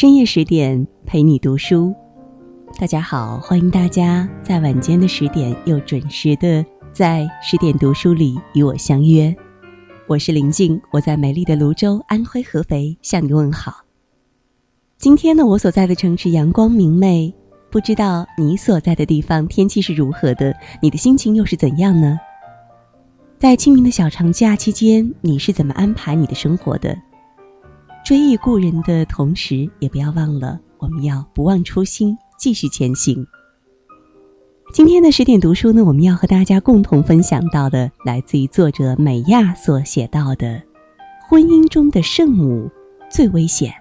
深夜十点陪你读书，大家好，欢迎大家在晚间的十点又准时的在十点读书里与我相约。我是林静，我在美丽的泸州，安徽合肥向你问好。今天呢，我所在的城市阳光明媚，不知道你所在的地方天气是如何的，你的心情又是怎样呢？在清明的小长假期间，你是怎么安排你的生活的？追忆故人的同时，也不要忘了我们要不忘初心，继续前行。今天的十点读书呢，我们要和大家共同分享到的，来自于作者美亚所写到的：婚姻中的圣母最危险。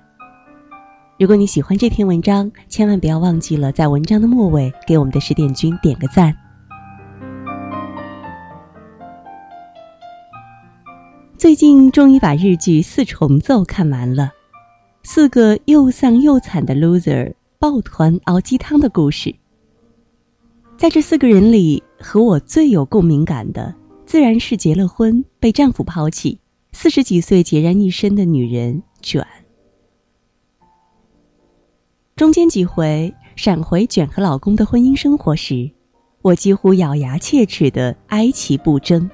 如果你喜欢这篇文章，千万不要忘记了在文章的末尾给我们的十点君点个赞。近终于把日剧《四重奏》看完了，四个又丧又惨的 loser 抱团熬鸡汤的故事。在这四个人里，和我最有共鸣感的，自然是结了婚被丈夫抛弃、四十几岁孑然一身的女人卷。中间几回闪回卷和老公的婚姻生活时，我几乎咬牙切齿的哀其不争。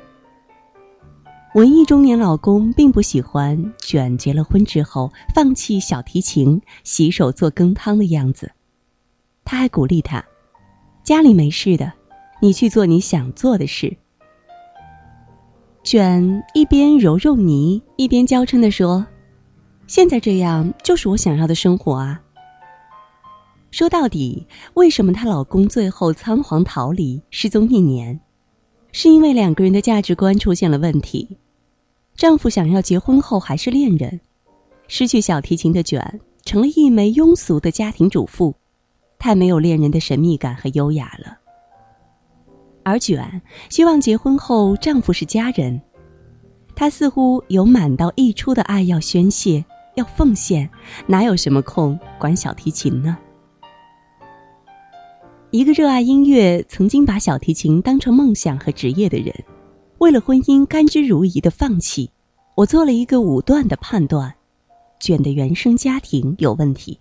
文艺中年老公并不喜欢卷结了婚之后放弃小提琴、洗手做羹汤的样子，他还鼓励他：“家里没事的，你去做你想做的事。”卷一边揉揉泥，一边娇嗔的说：“现在这样就是我想要的生活啊。”说到底，为什么她老公最后仓皇逃离、失踪一年，是因为两个人的价值观出现了问题。丈夫想要结婚后还是恋人，失去小提琴的卷成了一枚庸俗的家庭主妇，太没有恋人的神秘感和优雅了。而卷希望结婚后丈夫是家人，她似乎有满到溢出的爱要宣泄、要奉献，哪有什么空管小提琴呢？一个热爱音乐、曾经把小提琴当成梦想和职业的人。为了婚姻甘之如饴的放弃，我做了一个武断的判断：卷的原生家庭有问题。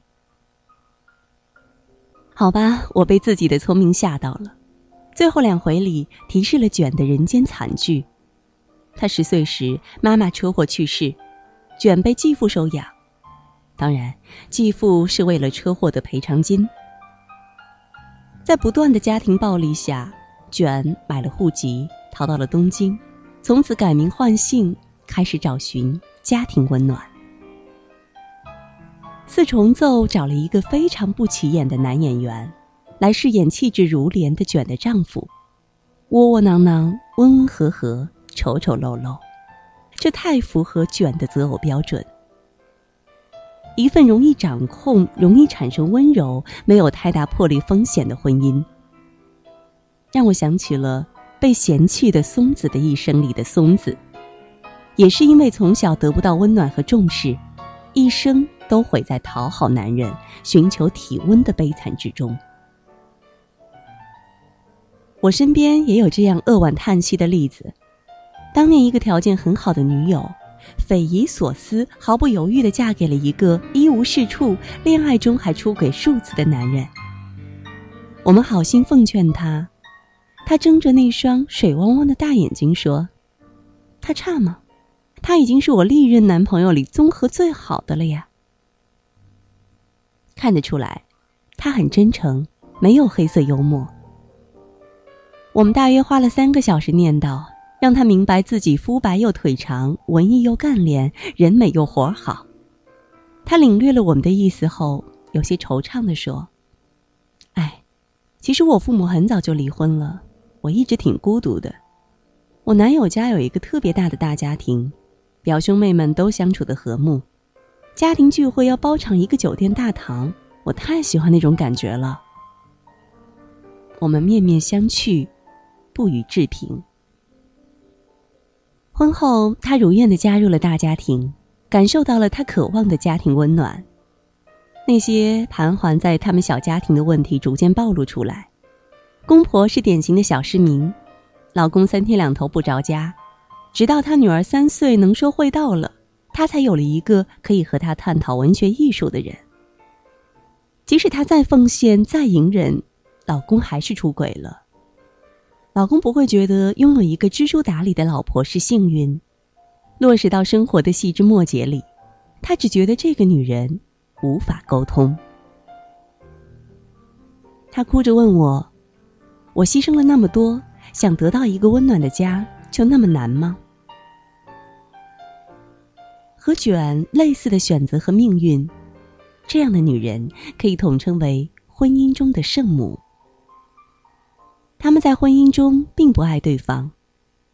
好吧，我被自己的聪明吓到了。最后两回里提示了卷的人间惨剧：他十岁时妈妈车祸去世，卷被继父收养。当然，继父是为了车祸的赔偿金。在不断的家庭暴力下，卷买了户籍。逃到了东京，从此改名换姓，开始找寻家庭温暖。四重奏找了一个非常不起眼的男演员，来饰演气质如莲的卷的丈夫，窝窝囊囊、温温和和、丑丑陋陋，这太符合卷的择偶标准。一份容易掌控、容易产生温柔、没有太大破裂风险的婚姻，让我想起了。被嫌弃的松子的一生里的松子，也是因为从小得不到温暖和重视，一生都毁在讨好男人、寻求体温的悲惨之中。我身边也有这样扼腕叹息的例子：当年一个条件很好的女友，匪夷所思、毫不犹豫的嫁给了一个一无是处、恋爱中还出轨数次的男人。我们好心奉劝他。他睁着那双水汪汪的大眼睛说：“他差吗？他已经是我历任男朋友里综合最好的了呀。”看得出来，他很真诚，没有黑色幽默。我们大约花了三个小时念叨，让他明白自己肤白又腿长，文艺又干练，人美又活好。他领略了我们的意思后，有些惆怅地说：“哎，其实我父母很早就离婚了。”我一直挺孤独的。我男友家有一个特别大的大家庭，表兄妹们都相处的和睦，家庭聚会要包场一个酒店大堂，我太喜欢那种感觉了。我们面面相觑，不予置评。婚后，他如愿的加入了大家庭，感受到了他渴望的家庭温暖。那些盘桓在他们小家庭的问题逐渐暴露出来。公婆是典型的小市民，老公三天两头不着家，直到他女儿三岁能说会道了，他才有了一个可以和他探讨文学艺术的人。即使她再奉献、再隐忍，老公还是出轨了。老公不会觉得拥有一个知书达理的老婆是幸运，落实到生活的细枝末节里，他只觉得这个女人无法沟通。他哭着问我：“我牺牲了那么多，想得到一个温暖的家，就那么难吗？”和卷类似的选择和命运，这样的女人可以统称为婚姻中的圣母。他们在婚姻中并不爱对方，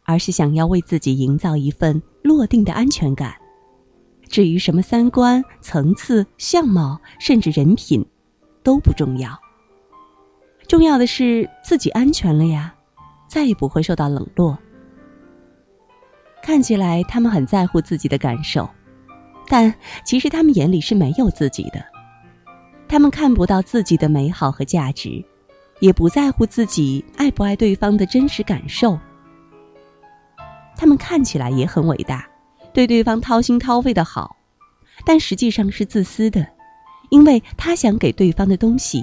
而是想要为自己营造一份落定的安全感。至于什么三观、层次、相貌，甚至人品，都不重要。重要的是自己安全了呀，再也不会受到冷落。看起来他们很在乎自己的感受，但其实他们眼里是没有自己的。他们看不到自己的美好和价值，也不在乎自己爱不爱对方的真实感受。他们看起来也很伟大，对对方掏心掏肺的好，但实际上是自私的，因为他想给对方的东西。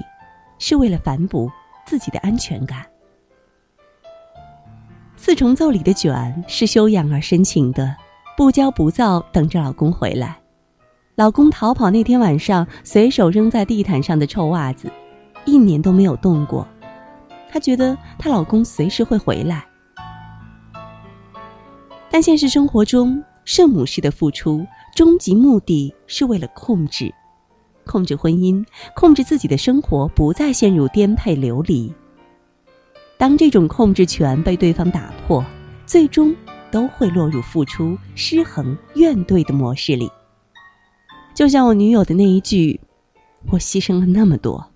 是为了反哺自己的安全感。四重奏里的卷是修养而深情的，不骄不躁，等着老公回来。老公逃跑那天晚上，随手扔在地毯上的臭袜子，一年都没有动过。她觉得她老公随时会回来，但现实生活中，圣母式的付出，终极目的是为了控制。控制婚姻，控制自己的生活，不再陷入颠沛流离。当这种控制权被对方打破，最终都会落入付出失衡、怨怼的模式里。就像我女友的那一句：“我牺牲了那么多。”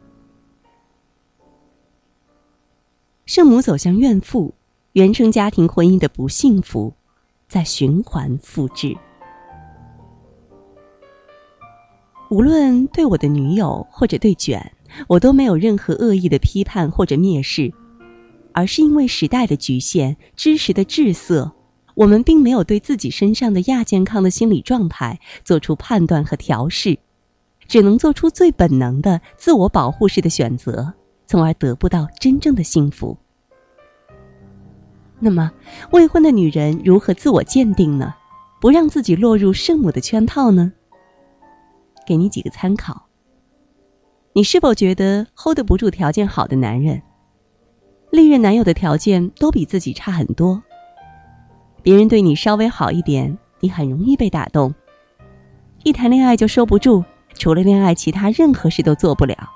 圣母走向怨妇，原生家庭婚姻的不幸福，在循环复制。无论对我的女友或者对卷，我都没有任何恶意的批判或者蔑视，而是因为时代的局限、知识的滞涩，我们并没有对自己身上的亚健康的心理状态做出判断和调试，只能做出最本能的自我保护式的选择，从而得不到真正的幸福。那么，未婚的女人如何自我鉴定呢？不让自己落入圣母的圈套呢？给你几个参考。你是否觉得 hold 不住条件好的男人？历任男友的条件都比自己差很多。别人对你稍微好一点，你很容易被打动。一谈恋爱就收不住，除了恋爱，其他任何事都做不了。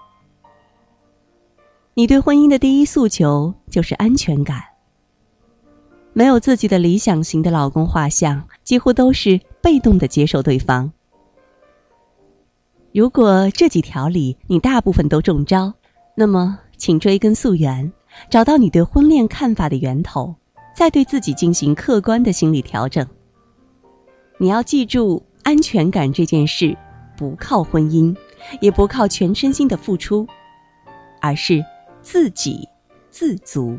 你对婚姻的第一诉求就是安全感。没有自己的理想型的老公画像，几乎都是被动的接受对方。如果这几条里你大部分都中招，那么请追根溯源，找到你对婚恋看法的源头，再对自己进行客观的心理调整。你要记住，安全感这件事不靠婚姻，也不靠全身心的付出，而是自给自足。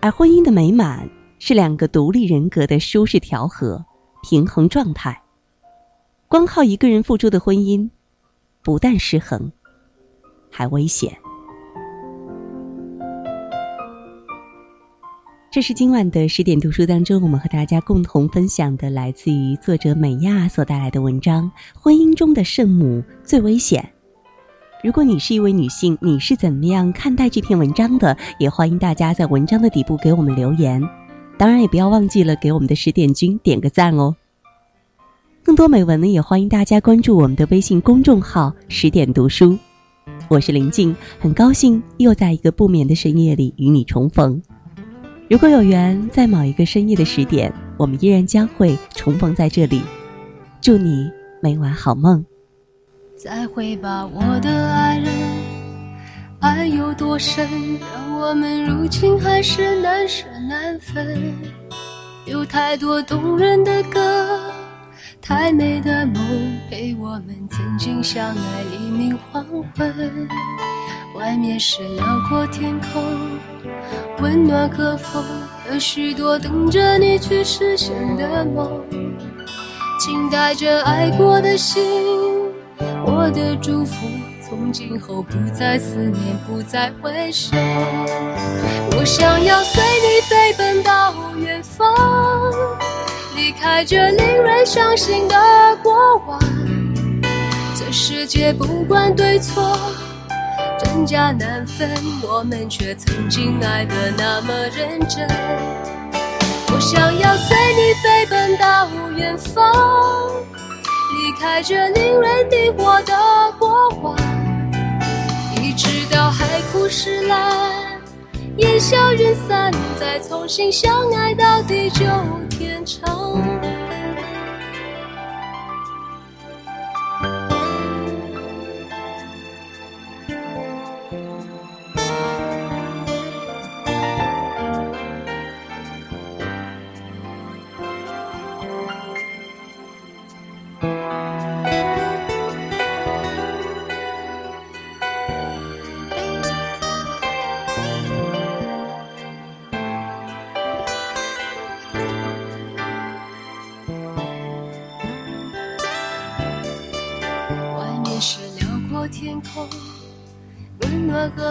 而婚姻的美满是两个独立人格的舒适调和、平衡状态。光靠一个人付出的婚姻，不但失衡，还危险。这是今晚的十点读书当中，我们和大家共同分享的，来自于作者美亚所带来的文章《婚姻中的圣母最危险》。如果你是一位女性，你是怎么样看待这篇文章的？也欢迎大家在文章的底部给我们留言。当然，也不要忘记了给我们的十点君点个赞哦。更多美文呢，也欢迎大家关注我们的微信公众号“十点读书”。我是林静，很高兴又在一个不眠的深夜里与你重逢。如果有缘，在某一个深夜的十点，我们依然将会重逢在这里。祝你每晚好梦。再会吧，我的爱人，爱有多深，让我们如今还是难舍难分。有太多动人的歌。太美的梦陪我们曾经相爱，黎明黄昏。外面是辽阔天空，温暖和风，有许多等着你去实现的梦。请带着爱过的心，我的祝福从今后不再思念，不再回首。我想要随你飞奔到远方，开这令人伤心的过往。这世界不管对错。真假难分，我们却曾经爱得那么认真。我想要随你飞奔到远方，离开这令人迷惑的过往，一直到海枯石烂，烟消云散，再重新相爱到地久天长。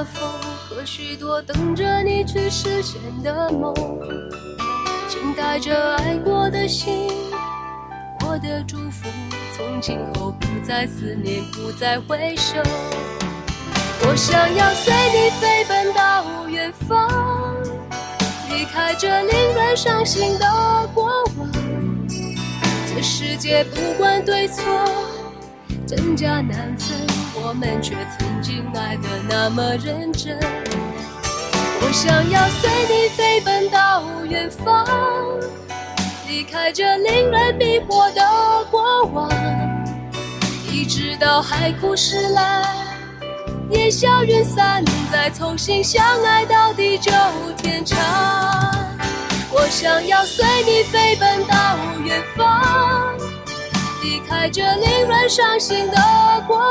温暖和风，和许多等着你去实现的梦。请带着爱过的心，我的祝福，从今后不再思念，不再回首。我想要随你飞奔到远方，离开这令人伤心的过往。这世界不管对错，真假难分。我们却曾经爱得那么认真。我想要随你飞奔到远方，离开这令人迷惑的过往，一直到海枯石烂，烟消云散，再重新相爱到地久天长。我想要随你飞奔到远方，离开这令人伤心的过。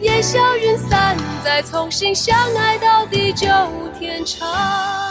烟消云散，再重新相爱到地久天长。